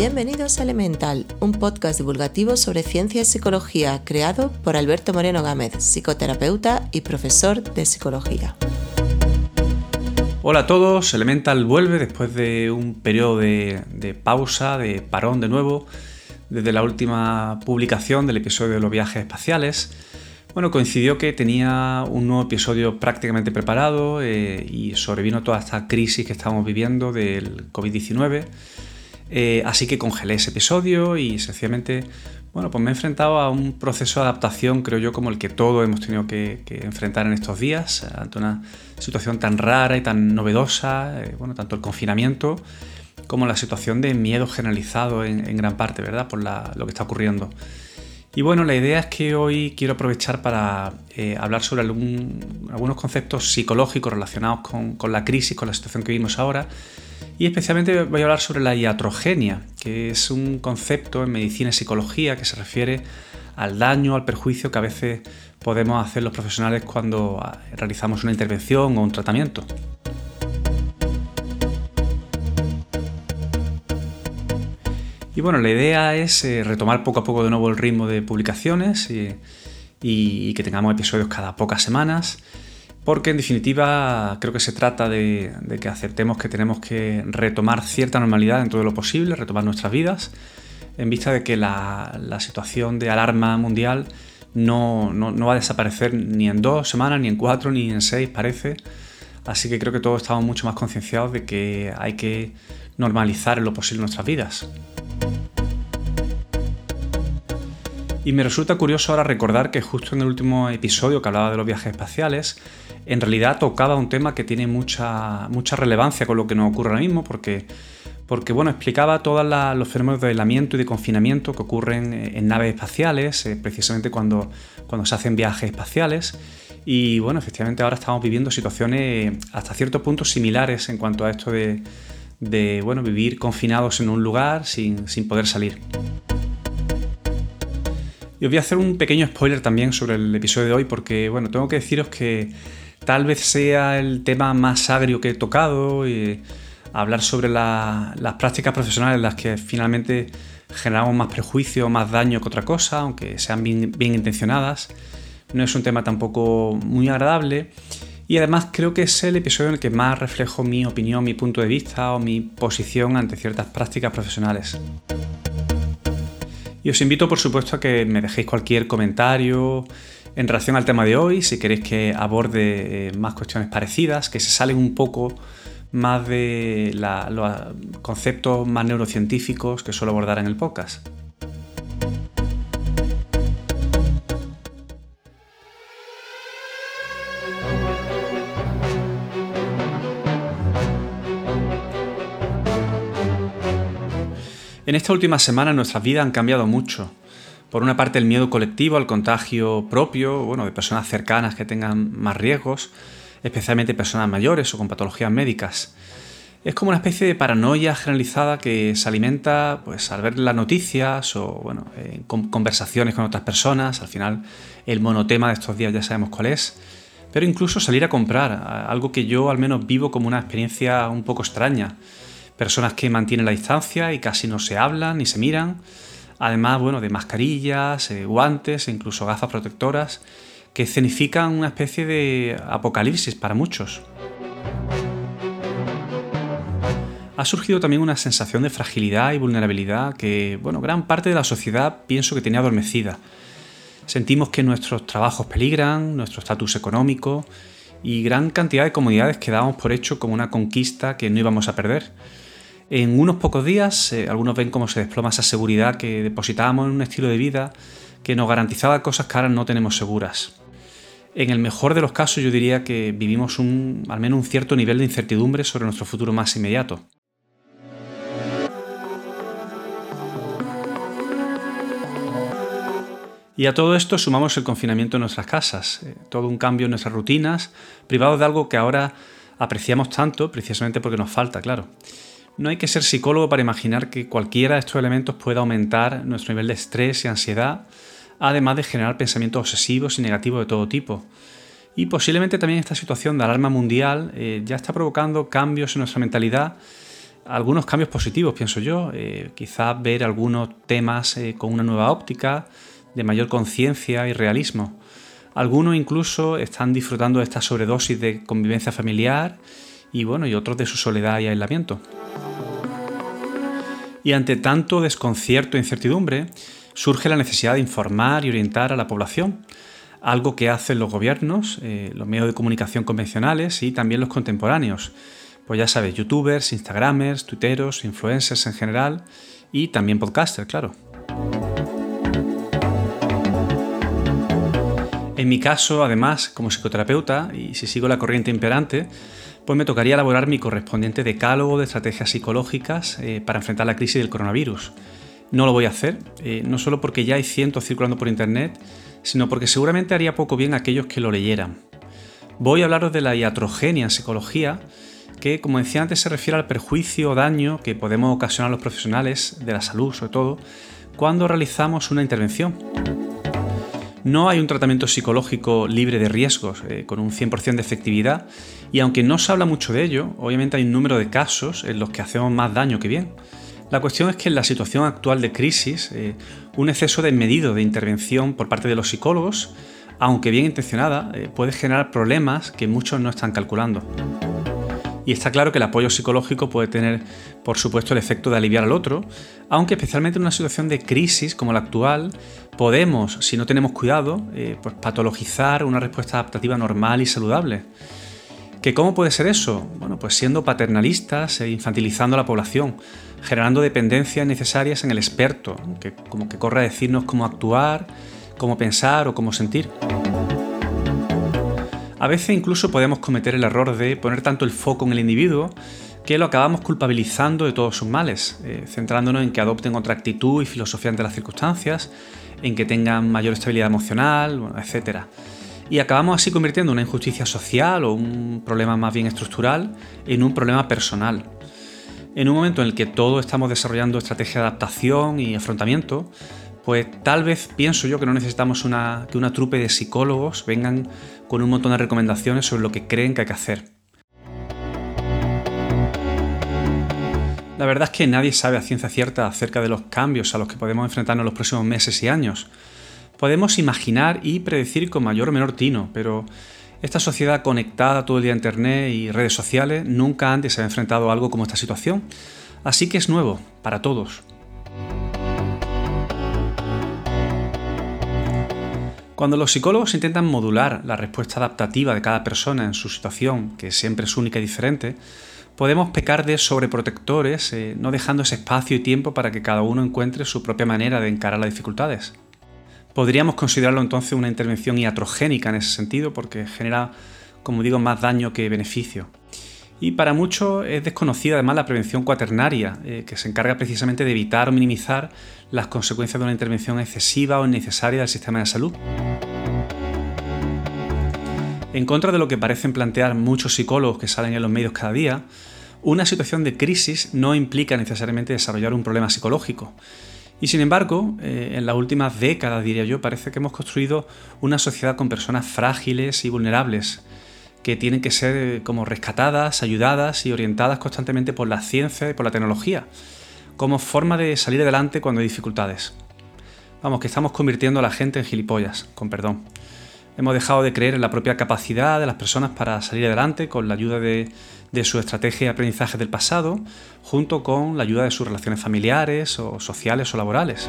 Bienvenidos a Elemental, un podcast divulgativo sobre ciencia y psicología creado por Alberto Moreno Gámez, psicoterapeuta y profesor de psicología. Hola a todos, Elemental vuelve después de un periodo de, pausa, de parón de nuevo, desde la última publicación del episodio de los viajes espaciales. Bueno, coincidió que tenía un nuevo episodio prácticamente preparado eh, y sobrevino toda esta crisis que estamos viviendo del COVID-19. Eh, así que congelé ese episodio y sencillamente, bueno, pues me he enfrentado a un proceso de adaptación, creo yo, como el que todos hemos tenido que, enfrentar en estos días, ante una situación tan rara y tan novedosa, eh, bueno, tanto el confinamiento como la situación de miedo generalizado en, gran parte, ¿verdad?, por lo que está ocurriendo. Y bueno, la idea es que hoy quiero aprovechar para eh, hablar sobre algunos conceptos psicológicos relacionados con, con la crisis, con la situación que vivimos ahora, y especialmente voy a hablar sobre la iatrogenia, que es un concepto en medicina y psicología que se refiere al daño, al perjuicio que a veces podemos hacer los profesionales cuando ah, realizamos una intervención o un tratamiento. Y bueno, la idea es eh, retomar poco a poco de nuevo el ritmo de publicaciones y que tengamos episodios cada pocas semanas porque en definitiva creo que se trata de, que aceptemos que tenemos que retomar cierta normalidad en todo lo posible, retomar nuestras vidas, en vista de que la, situación de alarma mundial no, va a desaparecer ni en dos semanas, ni en cuatro, ni en seis, parece. Así que creo que todos estamos mucho más concienciados de que hay que normalizar en lo posible nuestras vidas. Y me resulta curioso ahora recordar que justo en el último episodio que hablaba de los viajes espaciales, en realidad tocaba un tema que tiene mucha, mucha relevancia con lo que nos ocurre ahora mismo, porque, porque bueno, explicaba todos los fenómenos de aislamiento y de confinamiento que ocurren en naves espaciales, eh, precisamente cuando, cuando se hacen viajes espaciales. Y bueno, efectivamente ahora estamos viviendo situaciones hasta cierto punto similares en cuanto a esto de, de bueno, vivir confinados en un lugar sin, sin poder salir. Y os voy a hacer un pequeño spoiler también sobre el episodio de hoy porque, bueno, tengo que deciros que tal vez sea el tema más agrio que he tocado y hablar sobre las prácticas profesionales en las que finalmente generamos más prejuicio, más daño que otra cosa, aunque sean bien, bien intencionadas. No es un tema tampoco muy agradable. Y además creo que es el episodio en el que más reflejo mi opinión, mi punto de vista o mi posición ante ciertas prácticas profesionales. Y os invito por supuesto a que me dejéis cualquier comentario, en relación al tema de hoy, si queréis que aborde eh, más cuestiones parecidas, que se salen un poco más de los conceptos más neurocientíficos que suelo abordar en el podcast. En esta última semana nuestras vidas han cambiado mucho. Por una parte el miedo colectivo al contagio propio, bueno, de personas cercanas que tengan más riesgos, especialmente personas mayores o con patologías médicas. Es como una especie de paranoia generalizada que se alimenta pues, al ver las noticias o bueno, conversaciones con otras personas. Al final el monotema de estos días ya sabemos cuál es. Pero incluso salir a comprar, algo que yo al menos vivo como una experiencia un poco extraña. Personas que mantienen la distancia y casi no se hablan ni se miran además bueno, de mascarillas, eh, guantes e incluso gafas protectoras, que escenifican una especie de apocalipsis para muchos. Ha surgido también una sensación de fragilidad y vulnerabilidad que, bueno, gran parte de la sociedad pienso que tenía adormecida. Sentimos que nuestros trabajos peligran, nuestro estatus económico y gran cantidad de comodidades que dábamos por hecho como una conquista que no íbamos a perder. En unos pocos días, eh, algunos ven cómo se desploma esa seguridad que depositábamos en un estilo de vida que nos garantizaba cosas que ahora no tenemos seguras. En el mejor de los casos yo diría que vivimos al menos un cierto nivel de incertidumbre sobre nuestro futuro más inmediato. Y a todo esto sumamos el confinamiento en nuestras casas, eh, todo un cambio en nuestras rutinas, privados de algo que ahora apreciamos tanto precisamente porque nos falta, claro. No hay que ser psicólogo para imaginar que cualquiera de estos elementos pueda aumentar nuestro nivel de estrés y ansiedad, además de generar pensamientos obsesivos y negativos de todo tipo. Y posiblemente también esta situación de alarma mundial eh, ya está provocando cambios en nuestra mentalidad algunos cambios positivos, pienso yo, eh, quizás ver algunos temas eh, con una nueva óptica, de mayor conciencia y realismo. Algunos incluso están disfrutando de esta sobredosis de convivencia familiar y bueno, y otros de su soledad y aislamiento. Y ante tanto desconcierto e incertidumbre, surge la necesidad de informar y orientar a la población, algo que hacen los gobiernos, eh, los medios de comunicación convencionales y también los contemporáneos. Pues ya sabes, youtubers, instagramers, twitteros, influencers en general y también podcasters, claro. En mi caso, además, como psicoterapeuta, y si sigo la corriente imperante, pues me tocaría elaborar mi correspondiente decálogo de estrategias psicológicas eh, para enfrentar la crisis del coronavirus. No lo voy a hacer, eh, no solo porque ya hay cientos circulando por internet, sino porque seguramente haría poco bien a aquellos que lo leyeran. Voy a hablaros de la iatrogenia en psicología, que como decía antes se refiere al perjuicio o daño que podemos ocasionar a los profesionales de la salud, sobre todo, cuando realizamos una intervención. No hay un tratamiento psicológico libre de riesgos, eh, con un 100% de efectividad, y aunque no se habla mucho de ello, obviamente hay un número de casos en los que hacemos más daño que bien. La cuestión es que en la situación actual de crisis, eh, un exceso desmedido de intervención por parte de los psicólogos, aunque bien intencionada, eh, puede generar problemas que muchos no están calculando. Y está claro que el apoyo psicológico puede tener, por supuesto, el efecto de aliviar al otro, aunque especialmente en una situación de crisis como la actual, podemos, si no tenemos cuidado, eh, pues patologizar una respuesta adaptativa normal y saludable. ¿Que ¿Cómo puede ser eso? Bueno, pues siendo paternalistas e infantilizando a la población, generando dependencias necesarias en el experto, que como que corre a decirnos cómo actuar, cómo pensar o cómo sentir. A veces incluso podemos cometer el error de poner tanto el foco en el individuo que lo acabamos culpabilizando de todos sus males, eh, centrándonos en que adopten otra actitud y filosofía ante las circunstancias, en que tengan mayor estabilidad emocional, etc. Y acabamos así convirtiendo una injusticia social o un problema más bien estructural en un problema personal. En un momento en el que todos estamos desarrollando estrategias de adaptación y afrontamiento, pues tal vez pienso yo que no necesitamos una, que una trupe de psicólogos vengan con un montón de recomendaciones sobre lo que creen que hay que hacer. La verdad es que nadie sabe a ciencia cierta acerca de los cambios a los que podemos enfrentarnos en los próximos meses y años. Podemos imaginar y predecir con mayor o menor tino, pero esta sociedad conectada todo el día a Internet y redes sociales nunca antes se ha enfrentado a algo como esta situación, así que es nuevo para todos. Cuando los psicólogos intentan modular la respuesta adaptativa de cada persona en su situación, que siempre es única y diferente, podemos pecar de sobreprotectores, eh, no dejando ese espacio y tiempo para que cada uno encuentre su propia manera de encarar las dificultades. Podríamos considerarlo entonces una intervención iatrogénica en ese sentido, porque genera, como digo, más daño que beneficio. Y para muchos es desconocida además la prevención cuaternaria, eh, que se encarga precisamente de evitar o minimizar las consecuencias de una intervención excesiva o innecesaria del sistema de salud. En contra de lo que parecen plantear muchos psicólogos que salen en los medios cada día, una situación de crisis no implica necesariamente desarrollar un problema psicológico. Y sin embargo, eh, en las últimas décadas, diría yo, parece que hemos construido una sociedad con personas frágiles y vulnerables, que tienen que ser eh, como rescatadas, ayudadas y orientadas constantemente por la ciencia y por la tecnología, como forma de salir adelante cuando hay dificultades. Vamos, que estamos convirtiendo a la gente en gilipollas, con perdón. Hemos dejado de creer en la propia capacidad de las personas para salir adelante con la ayuda de, de su estrategia de aprendizaje del pasado, junto con la ayuda de sus relaciones familiares o sociales o laborales.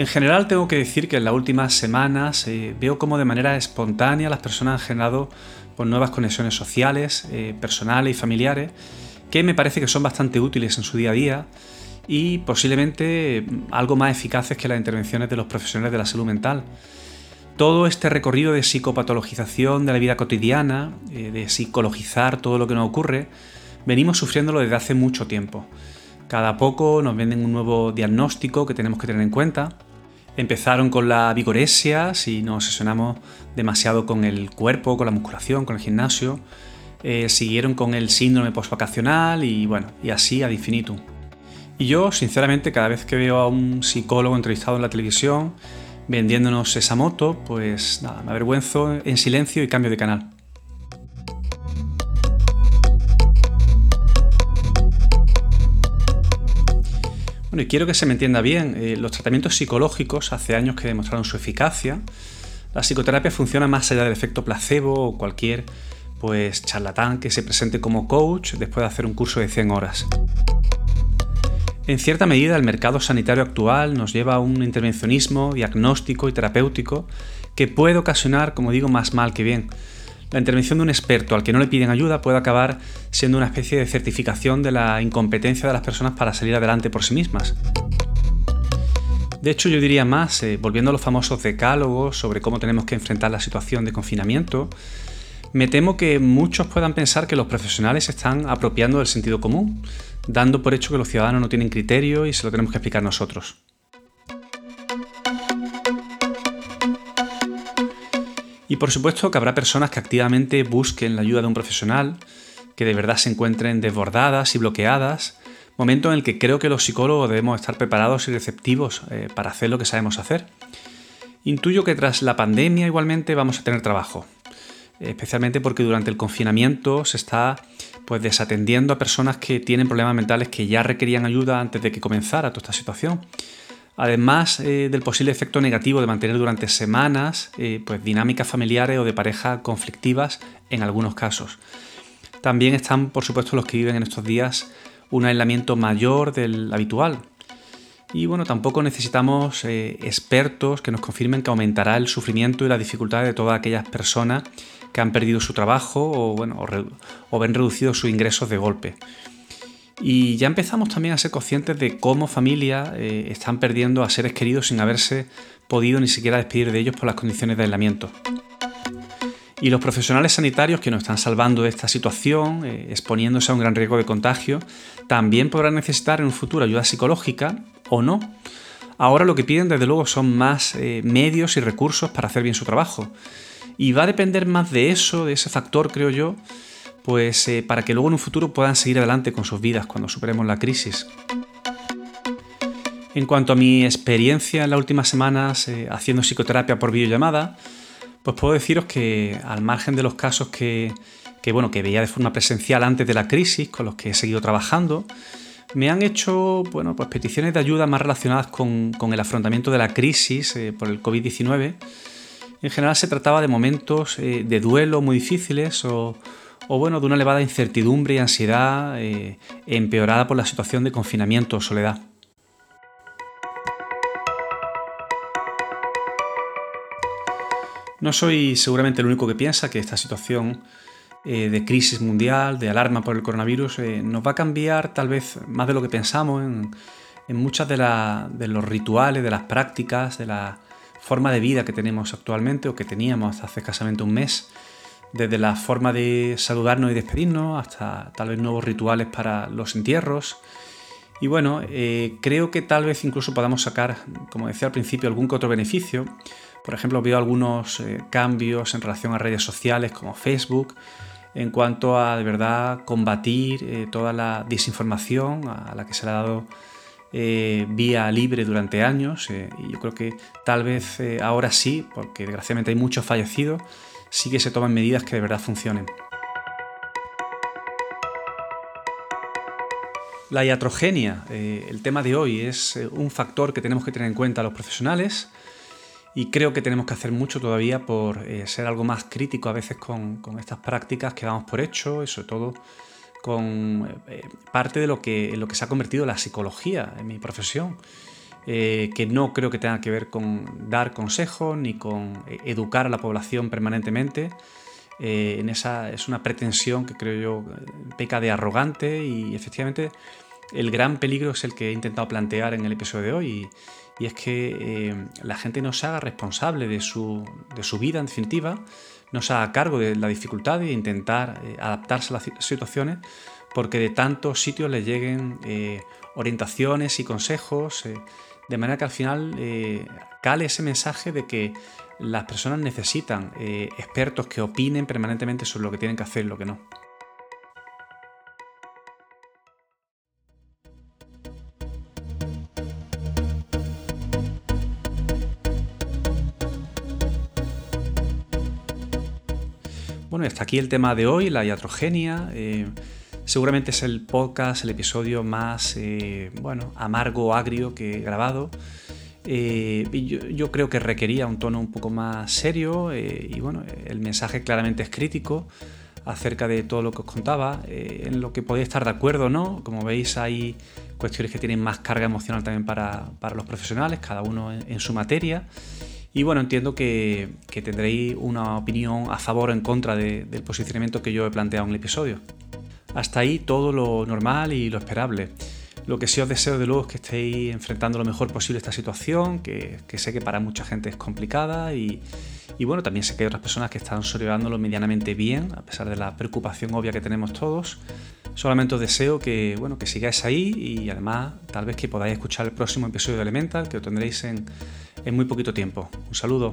En general tengo que decir que en las últimas semanas eh, veo como de manera espontánea las personas han generado pues, nuevas conexiones sociales, eh, personales y familiares que me parece que son bastante útiles en su día a día y posiblemente mm, algo más eficaces que las intervenciones de los profesionales de la salud mental. Todo este recorrido de psicopatologización de la vida cotidiana, eh, de psicologizar todo lo que nos ocurre, venimos sufriéndolo desde hace mucho tiempo. Cada poco nos venden un nuevo diagnóstico que tenemos que tener en cuenta Empezaron con la vigoresia, si nos obsesionamos demasiado con el cuerpo, con la musculación, con el gimnasio. Eh, siguieron con el síndrome postvacacional y bueno, y así ad infinitum. Y yo, sinceramente, cada vez que veo a un psicólogo entrevistado en la televisión vendiéndonos esa moto, pues nada, me avergüenzo en silencio y cambio de canal. Y quiero que se me entienda bien, eh, los tratamientos psicológicos hace años que demostraron su eficacia. La psicoterapia funciona más allá del efecto placebo o cualquier pues charlatán que se presente como coach después de hacer un curso de 100 horas. En cierta medida, el mercado sanitario actual nos lleva a un intervencionismo diagnóstico y terapéutico que puede ocasionar, como digo, más mal que bien. La intervención de un experto al que no le piden ayuda puede acabar siendo una especie de certificación de la incompetencia de las personas para salir adelante por sí mismas. De hecho, yo diría más, eh, volviendo a los famosos decálogos sobre cómo tenemos que enfrentar la situación de confinamiento, me temo que muchos puedan pensar que los profesionales están apropiando del sentido común, dando por hecho que los ciudadanos no tienen criterio y se lo tenemos que explicar nosotros. Y por supuesto que habrá personas que activamente busquen la ayuda de un profesional, que de verdad se encuentren desbordadas y bloqueadas, momento en el que creo que los psicólogos debemos estar preparados y receptivos eh, para hacer lo que sabemos hacer. Intuyo que tras la pandemia igualmente vamos a tener trabajo, especialmente porque durante el confinamiento se está pues desatendiendo a personas que tienen problemas mentales que ya requerían ayuda antes de que comenzara toda esta situación. Además eh, del posible efecto negativo de mantener durante semanas eh, pues dinámicas familiares o de pareja conflictivas en algunos casos. También están, por supuesto, los que viven en estos días un aislamiento mayor del habitual. Y bueno, tampoco necesitamos eh, expertos que nos confirmen que aumentará el sufrimiento y la dificultad de todas aquellas personas que han perdido su trabajo o, bueno, o, ven reducidos sus ingresos de golpe. Y ya empezamos también a ser conscientes de cómo familias eh, están perdiendo a seres queridos sin haberse podido ni siquiera despedir de ellos por las condiciones de aislamiento. Y los profesionales sanitarios que nos están salvando de esta situación, eh, exponiéndose a un gran riesgo de contagio, también podrán necesitar en un futuro ayuda psicológica o no. Ahora lo que piden desde luego son más eh, medios y recursos para hacer bien su trabajo. Y va a depender más de eso, de ese factor, creo yo, pues eh, para que luego en un futuro puedan seguir adelante con sus vidas cuando superemos la crisis. En cuanto a mi experiencia en las últimas semanas eh, haciendo psicoterapia por videollamada, pues puedo deciros que al margen de los casos que, bueno, que veía de forma presencial antes de la crisis, con los que he seguido trabajando, me han hecho pues peticiones de ayuda más relacionadas con, el afrontamiento de la crisis eh, por el COVID-19 en general se trataba de momentos eh, de duelo muy difíciles o, bueno, de una elevada incertidumbre y ansiedad eh, empeorada por la situación de confinamiento o soledad. No soy seguramente el único que piensa que esta situación eh, de crisis mundial, de alarma por el coronavirus, nos va a cambiar tal vez más de lo que pensamos en, en muchas de, de, los rituales, de las prácticas, de la forma de vida que tenemos actualmente o que teníamos hace escasamente un mes, desde la forma de saludarnos y despedirnos hasta tal vez nuevos rituales para los entierros. Y bueno, eh, creo que tal vez incluso podamos sacar, como decía al principio, algún que otro beneficio. Por ejemplo, veo algunos eh, cambios en relación a redes sociales como Facebook, en cuanto a de verdad combatir eh, toda la desinformación a la que se le ha dado vía libre durante años y yo creo que tal vez ahora sí, porque desgraciadamente hay muchos fallecidos, sí que se toman medidas que de verdad funcionen. La iatrogenia, el tema de hoy, es un factor que tenemos que tener en cuenta los profesionales y creo que tenemos que hacer mucho todavía por ser algo más crítico a veces con, estas prácticas que damos por hecho y sobre todo con eh, parte de lo que, lo que se ha convertido la psicología en mi profesión, eh, que no creo que tenga que ver con dar consejos ni con eh, educar a la población permanentemente. en esa, es una pretensión que creo yo peca de arrogante y efectivamente el gran peligro es el que he intentado plantear en el episodio de hoy y, es que la gente no se haga responsable de su, de su vida en definitiva no se haga cargo de la dificultad e intentar eh, adaptarse a las situaciones porque de tantos sitios le lleguen eh, orientaciones y consejos, eh, de manera que al final cale ese mensaje de que las personas necesitan expertos que opinen permanentemente sobre lo que tienen que hacer y lo que no. Bueno, hasta aquí el tema de hoy, la iatrogenia. Eh, Seguramente es el podcast, el episodio más, eh, bueno, amargo agrio que he grabado. Eh, yo, creo que requería un tono un poco más serio y bueno, el mensaje claramente es crítico acerca de todo lo que os contaba, en lo que podéis estar de acuerdo o no. Como veis hay cuestiones que tienen más carga emocional también para, los profesionales, cada uno en su materia. Y bueno, entiendo que, tendréis una opinión a favor o en contra del posicionamiento que yo he planteado en el episodio. Hasta ahí todo lo normal y lo esperable. Lo que sí os deseo de luego es que estéis enfrentando lo mejor posible esta situación, que, sé que para mucha gente es complicada y, bueno, también sé que hay otras personas que están sobrellevándolo medianamente bien, a pesar de la preocupación obvia que tenemos todos. Solamente os deseo que, bueno, que sigáis ahí y además tal vez que podáis escuchar el próximo episodio de Elemental, que lo tendréis en, en muy poquito tiempo. Un saludo.